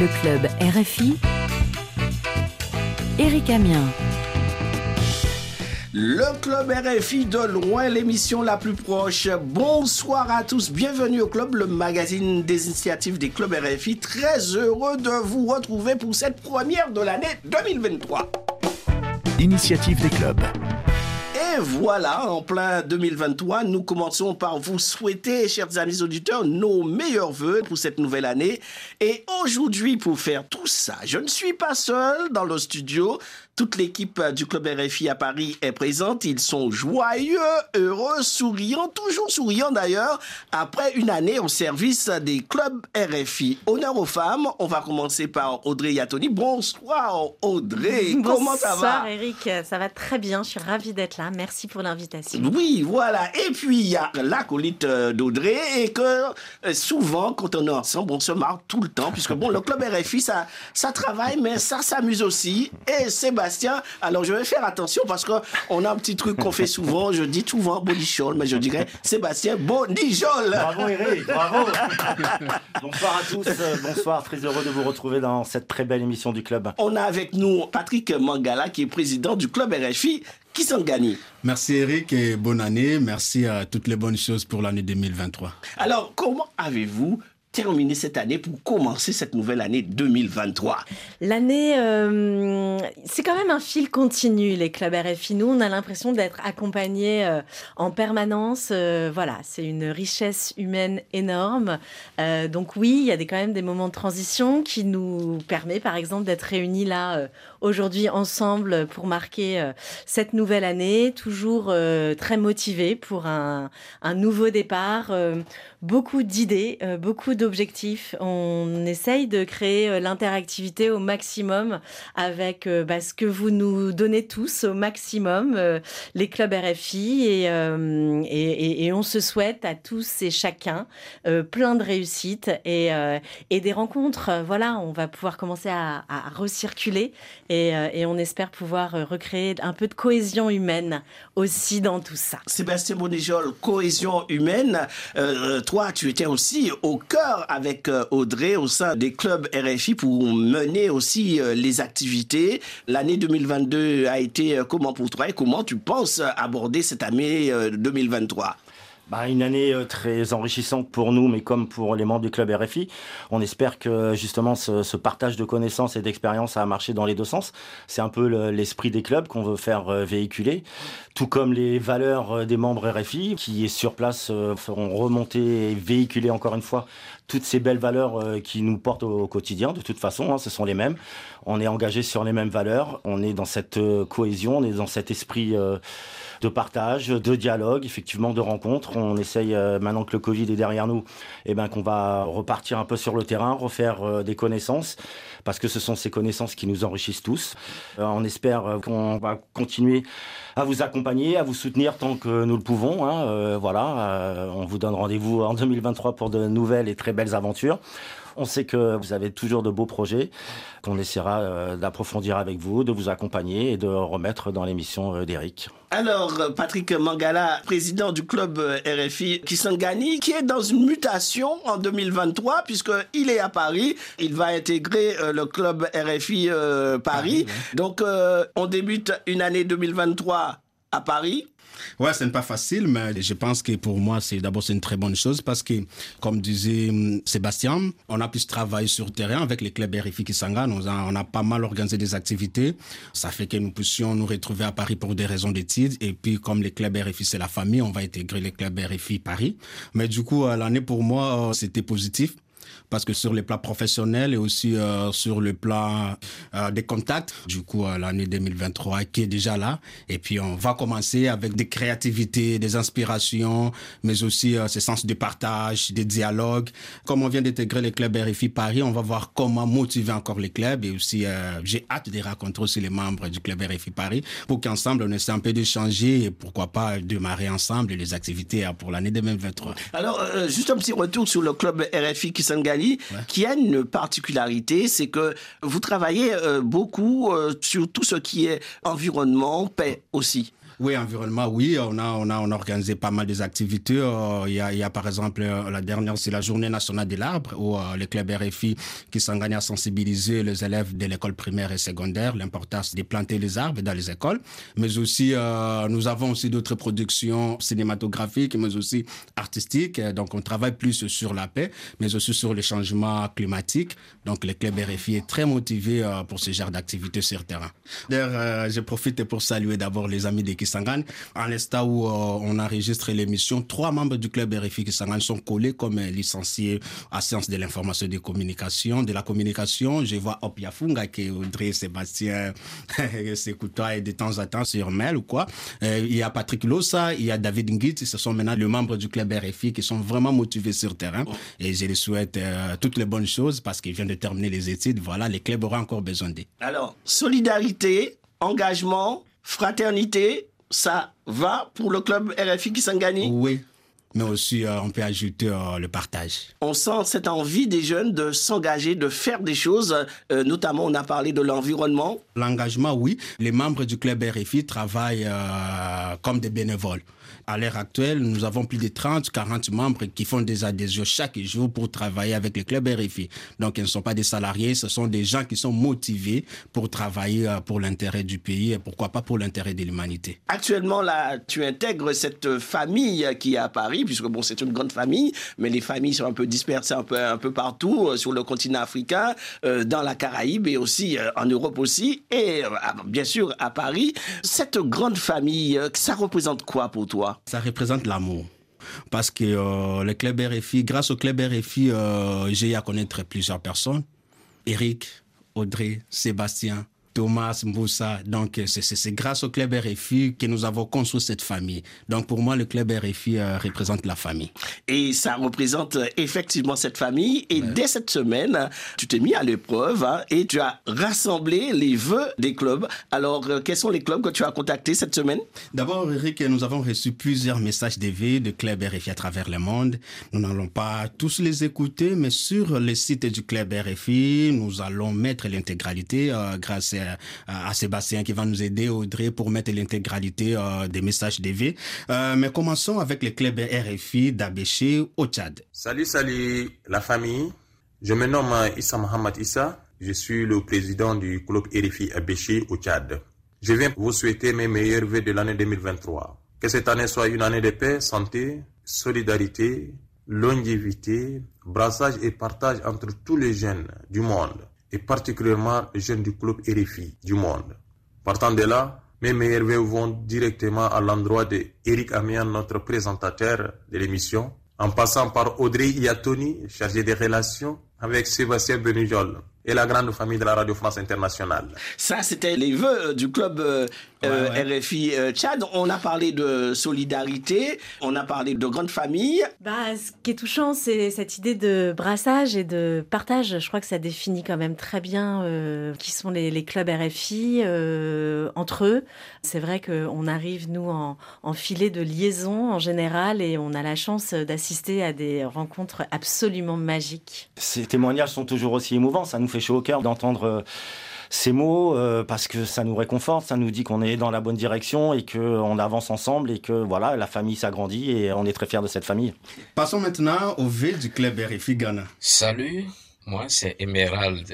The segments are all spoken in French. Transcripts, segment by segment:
Le club RFI. Eric Amien. Le club RFI de loin, l'émission la plus proche. Bonsoir à tous, bienvenue au club, le magazine des initiatives des clubs RFI. Très heureux de vous retrouver pour cette première de l'année 2023. Initiative des clubs. Et voilà, en plein 2023, nous commençons par vous souhaiter, chers amis auditeurs, nos meilleurs voeux pour cette nouvelle année. Et aujourd'hui, pour faire tout ça, je ne suis pas seul dans le studio. Toute l'équipe du Club RFI à Paris est présente. Ils sont joyeux, heureux, souriants, toujours souriants d'ailleurs, après une année au service des clubs RFI. Honneur aux femmes, on va commencer par Audrey Yatoni. Bonsoir Audrey, comment ça va? Bonsoir Eric, ça va très bien, je suis ravie d'être là. Merci pour l'invitation. Oui, voilà. Et puis, il y a l'acolyte euh, d'Audrey et que euh, souvent, quand on est ensemble, on se marre tout le temps, puisque bon, le club RFI, ça, ça travaille, mais ça s'amuse aussi. Et Sébastien, alors je vais faire attention parce qu'on a un petit truc qu'on fait souvent, je dis souvent Bonichol, mais je dirais Sébastien Bonichol. Bravo Eric, bravo. bonsoir à tous, euh, bonsoir, très heureux de vous retrouver dans cette très belle émission du club. On a avec nous Patrick Mangala qui est président du club RFI qui s'en gagne. Merci Eric et bonne année. Merci à toutes les bonnes choses pour l'année 2023. Alors, comment avez-vous terminé cette année pour commencer cette nouvelle année 2023 L'année, euh, c'est quand même un fil continu, les clubs RFI. Nous, on a l'impression d'être accompagnés euh, en permanence. Euh, voilà, c'est une richesse humaine énorme. Donc oui, il y a des, quand même des moments de transition qui nous permet, par exemple, d'être réunis là aujourd'hui ensemble pour marquer cette nouvelle année, toujours très motivés pour un, un nouveau départ. beaucoup d'idées, beaucoup d'objectifs. On essaye de créer euh, l'interactivité au maximum avec euh, bah, ce que vous nous donnez tous au maximum, euh, les clubs RFI. Et, on se souhaite à tous et chacun plein de réussites et, des rencontres. Voilà, on va pouvoir commencer à, recirculer et, on espère pouvoir recréer un peu de cohésion humaine aussi dans tout ça. Sébastien Bonijol, cohésion humaine. Toi, tu étais aussi au cœur avec euh, Audrey au sein des clubs RFI pour mener aussi euh, les activités. L'année 2022 a été euh, comment pour toi et comment tu penses aborder cette année euh, 2023 Bah, une année très enrichissante pour nous, mais comme pour les membres du club RFI. On espère que justement ce, ce partage de connaissances et d'expériences a marché dans les deux sens. C'est un peu le- l'esprit des clubs qu'on veut faire véhiculer, tout comme les valeurs des membres RFI qui, sur place, feront remonter et véhiculer encore une fois toutes ces belles valeurs euh, qui nous portent au, quotidien. De toute façon, hein, ce sont les mêmes. On est engagé sur les mêmes valeurs. On est dans cette euh, cohésion, on est dans cet esprit euh, de partage, de dialogue, effectivement de rencontres. On essaye maintenant que le Covid est derrière nous, eh ben qu'on va repartir un peu sur le terrain, refaire des connaissances, parce que ce sont ces connaissances qui nous enrichissent tous. Euh, on espère euh, qu'on va continuer à vous accompagner, à vous soutenir tant que nous le pouvons. hein. Euh, voilà, on vous donne rendez-vous en 2023 pour de nouvelles et très belles aventures. On sait que vous avez toujours de beaux projets qu'on essaiera euh, d'approfondir avec vous, de vous accompagner et de remettre dans l'émission euh, d'Eric. Alors, Patrick Mangala, président du club euh, RFI Kisangani, qui est dans une mutation en 2023, puisqu'il est à Paris. Il va intégrer le club RFI Paris. Donc, euh, on débute une année 2023 à Paris. Ouais, ce n'est pas facile, mais je pense que pour moi, c'est d'abord c'est une très bonne chose parce que, comme disait hum, Sébastien, on a pu travailler sur le terrain avec les clubs RFI Kisanga. On a, on a pas mal organisé des activités. Ça fait que nous puissions nous retrouver à Paris pour des raisons d'études. Et puis, comme les clubs RFI, c'est la famille, on va intégrer les clubs RFI Paris. Mais du coup, euh, l'année pour moi, euh, c'était positif parce que sur le plan professionnel et aussi euh, sur le plan euh, des contacts, du coup, euh, l'année 2023 qui est déjà là. Et puis, on va commencer avec des créativités, des inspirations, mais aussi euh, ce sens de partage, des dialogues. Comme on vient d'intégrer les clubs RFI Paris, on va voir comment motiver encore les clubs et aussi, j'ai hâte de rencontrer aussi les membres du club RFI Paris pour qu'ensemble, on essaie un peu d'échanger et pourquoi pas démarrer ensemble les activités euh, pour l'année 2023. Alors, juste un petit retour sur le club RFI Qui a une particularité, c'est que vous travaillez euh, beaucoup euh, sur tout ce qui est environnement, paix aussi. Oui, environnement, oui. On a, on a, on a organisé pas mal des activités. Euh, il y, a, il y a par exemple la dernière, c'est la journée nationale de l'arbre où les clubs RFI qui s'engagent à sensibiliser les élèves de l'école primaire et secondaire l'importance de planter les arbres dans les écoles. Mais aussi, nous avons aussi d'autres productions cinématographiques, mais aussi artistiques. Donc, on travaille plus sur la paix, mais aussi sur les changements climatiques. Donc, le club RFI est très motivé euh, pour ce genre d'activité sur terrain. D'ailleurs, euh, je profite pour saluer d'abord les amis de Kisangani. En l'instant où euh, on enregistre l'émission, trois membres du club RFI Kisangani sont collés comme licenciés à sciences de l'information et des communications, de la communication. Je vois Opiafunga qui est Audrey Sébastien s'écoutoient de temps en temps sur mail ou quoi. il y a Patrick Lossa, il y a David Ngit, ce sont maintenant les membres du club RFI qui sont vraiment motivés sur terrain. Et je les souhaite toutes les bonnes choses parce qu'ils viennent de terminer les études. Voilà, les clubs auront encore besoin d'eux. Alors, solidarité, engagement, fraternité, ça va pour le club RFI qui Kisangani Oui, mais aussi euh, on peut ajouter euh, le partage. On sent cette envie des jeunes de s'engager, de faire des choses, euh, notamment on a parlé de l'environnement. L'engagement, oui. Les membres du club RFI travaillent comme des bénévoles. À l'heure actuelle, nous avons plus de 30, 40 membres qui font des adhésions chaque jour pour travailler avec le club RFI. Donc, ils ne sont pas des salariés, ce sont des gens qui sont motivés pour travailler pour l'intérêt du pays et pourquoi pas pour l'intérêt de l'humanité. Actuellement, là, tu intègres cette famille qui est à Paris, puisque bon, c'est une grande famille, mais les familles sont un peu dispersées un peu, un peu partout euh, sur le continent africain, euh, dans la Caraïbe et aussi en Europe aussi, et bien sûr à Paris. Cette grande famille, ça représente quoi pour toi? Ça représente l'amour. Parce que euh, le club RFI, grâce au club RFI, euh, j'ai à connaître plusieurs personnes. Eric, Audrey, Sébastien, Thomas Mboussa. Donc, c'est grâce au club RFI que nous avons construit cette famille. Donc, pour moi, le club RFI euh, représente la famille. Et ça représente euh, effectivement cette famille. Et dès cette semaine, tu t'es mis à l'épreuve hein, et tu as rassemblé les vœux des clubs. Alors, euh, quels sont les clubs que tu as contactés cette semaine? D'abord, Eric, nous avons reçu plusieurs messages de vœux de club RFI à travers le monde. Nous n'allons pas tous les écouter, mais sur le site du club RFI, nous allons mettre l'intégralité grâce à à, Sébastien qui va nous aider, Audrey, pour mettre l'intégralité euh, des messages DV. Euh, mais commençons avec le club RFI d'Abéché au Tchad. Salut, salut la famille. Je me nomme Issa Mohamed Issa. Je suis le président du club RFI Abéché au Tchad. Je viens vous souhaiter mes meilleurs vœux de l'année 2023. Que cette année soit une année de paix, santé, solidarité, longévité, brassage et partage entre tous les jeunes du monde et particulièrement jeunes du club RFI du monde. Partant de là, mes meilleurs vœux vont directement à l'endroit de Eric Amian, notre présentateur de l'émission, en passant par Audrey Iatoni, chargé des relations, avec Sébastien Benujol, et la grande famille de la Radio France Internationale. Ça, c'était les vœux du club euh, euh, RFI euh, Tchad. On a parlé de solidarité, on a parlé de grande famille. Bah, ce qui est touchant, c'est cette idée de brassage et de partage. Je crois que ça définit quand même très bien qui sont les, clubs RFI entre eux. C'est vrai qu'on arrive, nous, en, en filet de liaison en général et on a la chance d'assister à des rencontres absolument magiques. Ces témoignages sont toujours aussi émouvants. Ça nous fait chaud au cœur d'entendre euh, ces mots euh, parce que ça nous réconforte, ça nous dit qu'on est dans la bonne direction et qu'on avance ensemble et que voilà, la famille s'agrandit et on est très fiers de cette famille. Passons maintenant au V du club RFI Ghana. Salut, moi c'est Emerald,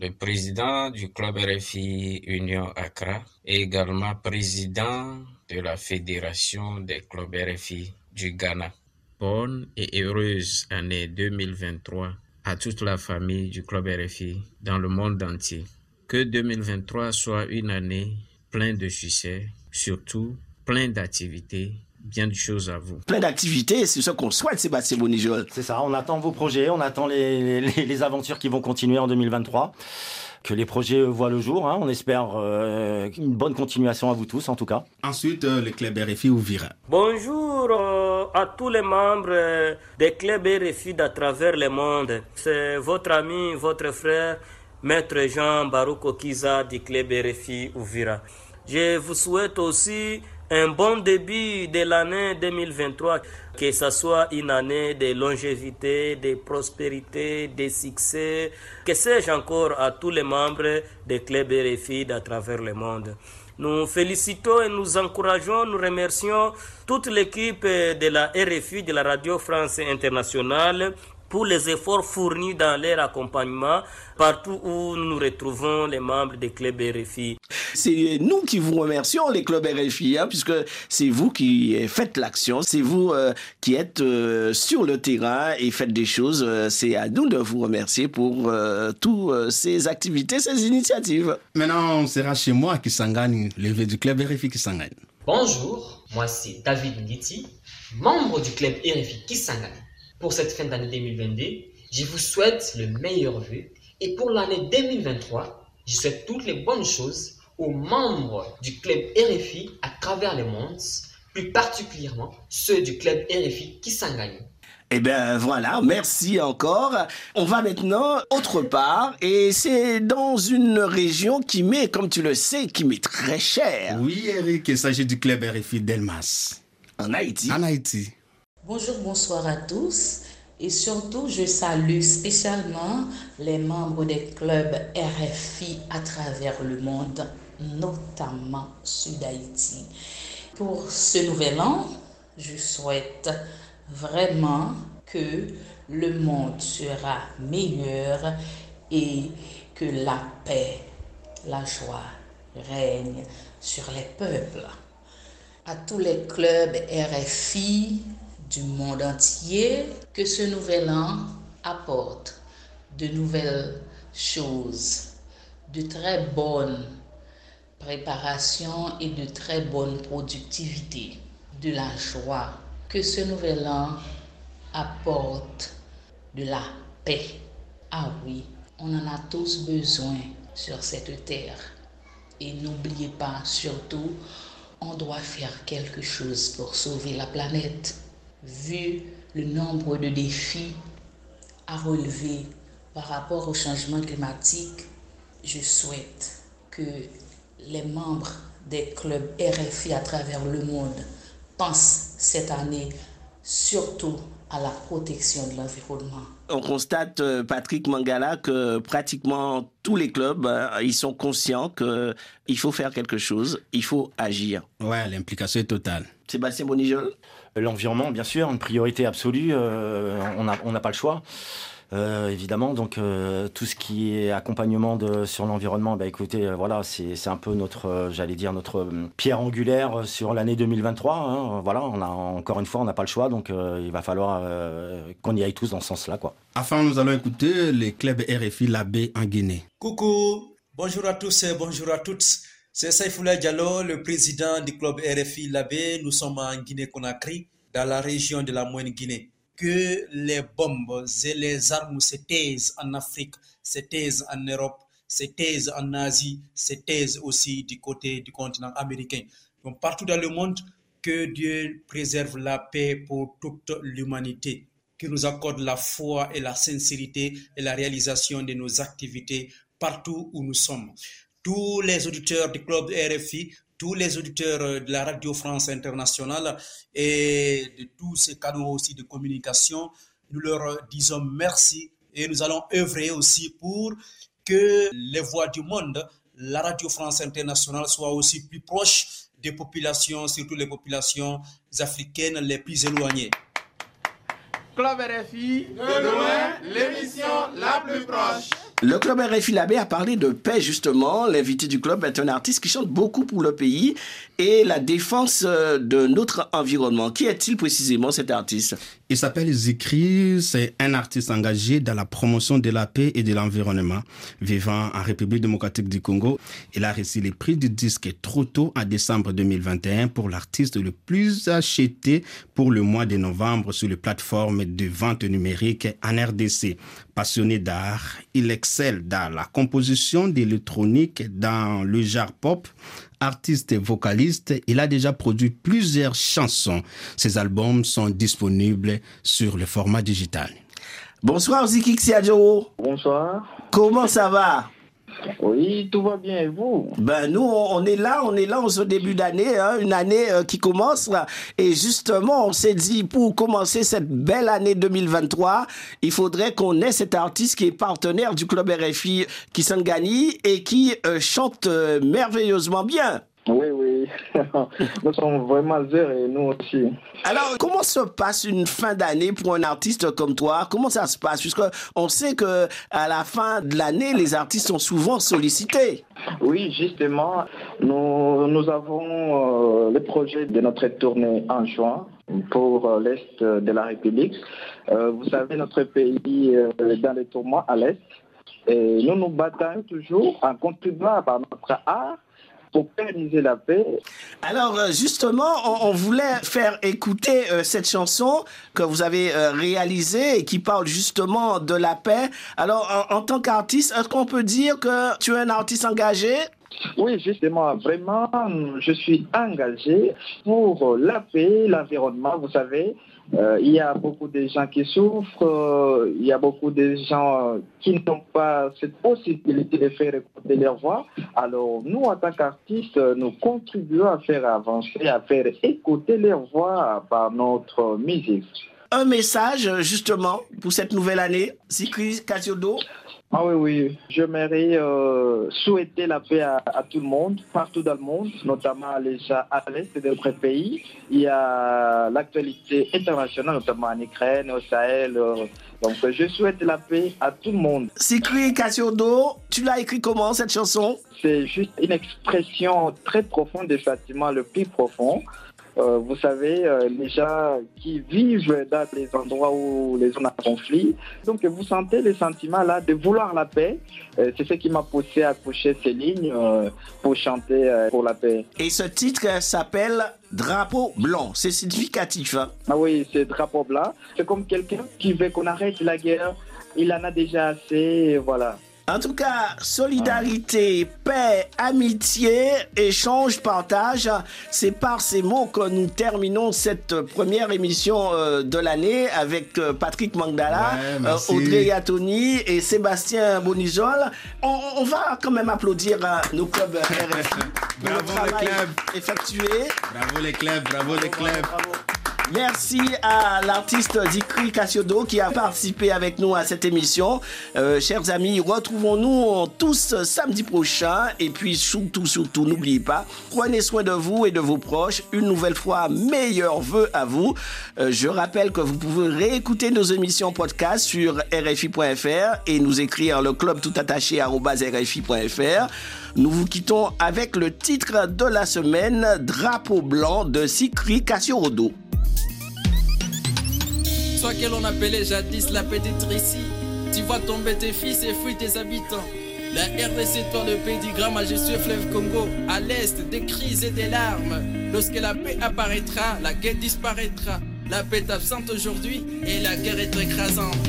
le président du club RFI Union Accra et également président de la fédération des clubs RFI du Ghana. Bonne et heureuse année 2023 à toute la famille du Club RFI dans le monde entier. Que 2023 soit une année pleine de succès, surtout plein d'activités, bien de choses à vous. Plein d'activités, c'est ce qu'on souhaite, Sébastien Bonijol. C'est ça, on attend vos projets, on attend les, les aventures qui vont continuer en 2023 que les projets voient le jour. Hein. On espère euh, une bonne continuation à vous tous, en tout cas. Ensuite, euh, le club RFI ouvrira. Bonjour euh, à tous les membres des clubs RFI d'à travers le monde. C'est votre ami, votre frère, Maître Jean Barouk Okiza du club RFI Ouvira. Je vous souhaite aussi un bon début de l'année 2023, que ce soit une année de longévité, de prospérité, de succès, que sais-je encore à tous les membres des clubs RFI à travers le monde. Nous félicitons et nous encourageons, nous remercions toute l'équipe de la RFI, de la Radio France Internationale, pour les efforts fournis dans leur accompagnement partout où nous retrouvons les membres des clubs RFI. C'est nous qui vous remercions, les clubs RFI, hein, puisque c'est vous qui faites l'action, c'est vous euh, qui êtes euh, sur le terrain et faites des choses. Euh, c'est à nous de vous remercier pour toutes ces activités, ces initiatives. Maintenant, on sera chez moi qui s'engage, levé du club RFI qui s'engage. Bonjour, moi c'est David Ngiti, membre du club RFI Kisangani pour cette fin d'année 2022. Je vous souhaite le meilleur vœu et pour l'année 2023, je souhaite toutes les bonnes choses aux membres du club RFI à travers le monde, plus particulièrement ceux du club RFI qui s'engagent. Eh bien voilà, merci encore. On va maintenant autre part et c'est dans une région qui met, comme tu le sais, qui met très cher. Oui Eric, il s'agit du club RFI Delmas. En Haïti. En Haïti. Bonjour, bonsoir à tous. Et surtout, je salue spécialement les membres des clubs RFI à travers le monde, notamment Sud Haïti. Pour ce nouvel an, je souhaite vraiment que le monde sera meilleur et que la paix, la joie règne sur les peuples. À tous les clubs RFI, du monde entier, que ce nouvel an apporte de nouvelles choses, de très bonnes préparations et de très bonnes productivités, de la joie, que ce nouvel an apporte de la paix. Ah oui, on en a tous besoin sur cette terre. Et n'oubliez pas surtout, on doit faire quelque chose pour sauver la planète vu le nombre de défis à relever par rapport au changement climatique, je souhaite que les membres des clubs RFI à travers le monde pensent cette année surtout à la protection de l'environnement. On constate, euh, Patrick Mangala, que pratiquement tous les clubs, euh, ils sont conscients qu'il faut faire quelque chose, il faut agir. Ouais, l'implication est totale. Sébastien Bonijol L'environnement, bien sûr, une priorité absolue. Euh, on n'a on pas le choix. Euh, évidemment, donc euh, tout ce qui est accompagnement de, sur l'environnement, bah, écoutez, voilà, c'est un peu notre, j'allais dire, notre pierre angulaire sur l'année 2023. Hein. voilà, on a encore une fois, on n'a pas le choix, donc il va falloir qu'on y aille tous dans ce sens-là, quoi. Enfin, nous allons écouter les clubs RFI Labé en Guinée. Coucou, bonjour à tous et bonjour à toutes. C'est Saïfoula Diallo, le président du club RFI Labé. Nous sommes en Guinée-Conakry, dans la région de la Moyenne-Guinée. Que les bombes et les armes se taisent en Afrique, se taisent en Europe, se taisent en Asie, se taisent aussi du côté du continent américain. Donc partout dans le monde, que Dieu préserve la paix pour toute l'humanité, qu'il nous accorde la foi et la sincérité et la réalisation de nos activités partout où nous sommes tous les auditeurs du club RFI, tous les auditeurs euh, de la Radio France Internationale et de tous ces canaux aussi de communication. Nous leur disons merci et nous allons œuvrer aussi pour que les voix du monde, la Radio France Internationale, soient aussi plus proches des populations, surtout les populations africaines les plus éloignées. Club RFI, de loin, l'émission la plus proche. Le club RFI Labé a parlé de paix justement. L'invité du club est un artiste qui chante beaucoup pour le pays et la défense euh, de notre environnement. Qui est-il précisément cet artiste? Il s'appelle Zikri, c'est un artiste engagé dans la promotion de la paix et de l'environnement, vivant en République démocratique du Congo. Il a reçu les prix du disque trop tôt en décembre 2021 pour l'artiste le plus acheté pour le mois de novembre sur les plateformes de vente numérique en RDC. Passionné d'art, il excelle dans la composition d'électronique, dans le genre pop. Artiste et vocaliste, il a déjà produit plusieurs chansons. Ses albums sont disponibles sur le format digital. Bonsoir Ziki. Bonsoir. Comment ça va? Oui, tout va bien et vous? Ben nous, on est là, on est là en début d'année, hein, une année euh, qui commence. Et justement, on s'est dit, pour commencer cette belle année 2023, il faudrait qu'on ait cet artiste qui est partenaire du club RFI, qui Kisangani, et qui euh, chante euh, merveilleusement bien. Oui, oui. nous sommes vraiment heureux et nous aussi. Alors, comment se passe une fin d'année pour un artiste comme toi? Comment ça se passe? Puisque on sait que à la fin de l'année, les artistes sont souvent sollicités. Oui, justement, nous, nous avons euh, le projet de notre tournée en juin pour euh, l'Est de la République. Euh, vous savez, notre pays est dans les tourments à l'Est. Et nous nous battons toujours en contribuant par notre art pour pérenniser la paix. Alors euh, justement, on, on voulait faire écouter euh, cette chanson que vous avez euh, réalisée et qui parle justement de la paix. Alors en, en tant qu'artiste, est-ce qu'on peut dire que tu es un artiste engagé? Oui, justement, vraiment, je suis engagé pour la paix, l'environnement. Vous savez, euh, il y a beaucoup de gens qui souffrent, euh, il y a beaucoup de gens qui n'ont pas cette possibilité de faire écouter leur voix. Alors nous, en tant qu'artistes, nous contribuons à faire avancer, à faire écouter leur voix par notre musique. Un message justement pour cette nouvelle année, Sikri Kasiodo ah oui, oui. J'aimerais euh, souhaiter la paix à, à, tout le monde, partout dans le monde, notamment les à l'est de notre pays. Il y a l'actualité internationale, notamment en Ukraine, au Sahel. Euh, donc je souhaite la paix à tout le monde. Sikri Kasiodo, tu l'as écrit comment cette chanson? C'est juste une expression très profonde des sentiments le plus profond. Euh, vous savez, euh, les gens qui vivent dans les endroits où les zones de conflit. Donc, vous sentez le sentiment là de vouloir la paix. Euh, c'est ce qui m'a poussé à coucher ces lignes pour chanter pour la paix. Et ce titre s'appelle Drapeau blanc. C'est significatif. Hein? Ah oui, c'est drapeau blanc. C'est comme quelqu'un qui veut qu'on arrête la guerre. Il en a déjà assez, et voilà. En tout cas, solidarité, paix, amitié, échange, partage, c'est par ces mots que nous terminons cette première émission de l'année avec Patrick Mangdala, ouais, Audrey Yatoni et Sébastien Bonizol. On, on, va quand même applaudir nos clubs RFI bravo le travail les clubs. effectué. Bravo les clubs, bravo les clubs. Bravo. Merci à l'artiste Dikri Cassiodo qui a participé avec nous à cette émission. Euh, chers amis, retrouvons-nous tous samedi prochain. Et puis surtout, surtout, n'oubliez pas, prenez soin de vous et de vos proches. Une nouvelle fois, meilleurs vœux à vous. Euh, je rappelle que vous pouvez réécouter nos émissions podcast sur rfi.fr et nous écrire le club tout attaché rfi.fr. Nous vous quittons avec le titre de la semaine, Drapeau blanc de Sikri Kassiorodo. Soit que l'on appelait jadis la petite Russie, tu vois tomber tes fils et fuir tes habitants. La RDC, toi le pays du grand majestueux fleuve Congo, à l'est des crises et des larmes. Lorsque la paix apparaîtra, la guerre disparaîtra. La paix est absente aujourd'hui et la guerre est écrasante.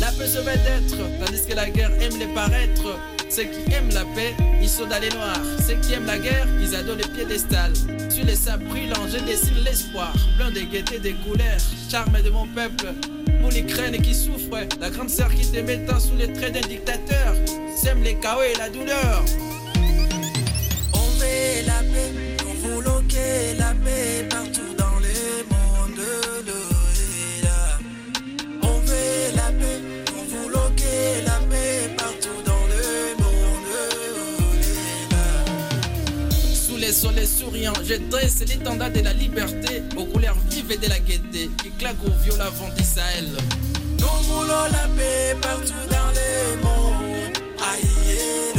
La paix se veut d'être, tandis que la guerre aime les paraître. Ceux qui aiment la paix, ils sont dans les noirs. Ceux qui aiment la guerre, ils adorent les piédestals. Sur les sables brûlants, je dessine l'espoir. Plein de gaieté, des couleurs, charme de mon peuple. Pour l'Ukraine qui souffre, la grande sœur qui te mettant sous les traits d'un dictateur. Sème les chaos et la douleur. souriant, j'ai dressé l'étendard de la liberté aux couleurs vives et de la gaieté qui claque au viol avant d'Israël. Nous voulons la paix partout dans le monde. Aïe.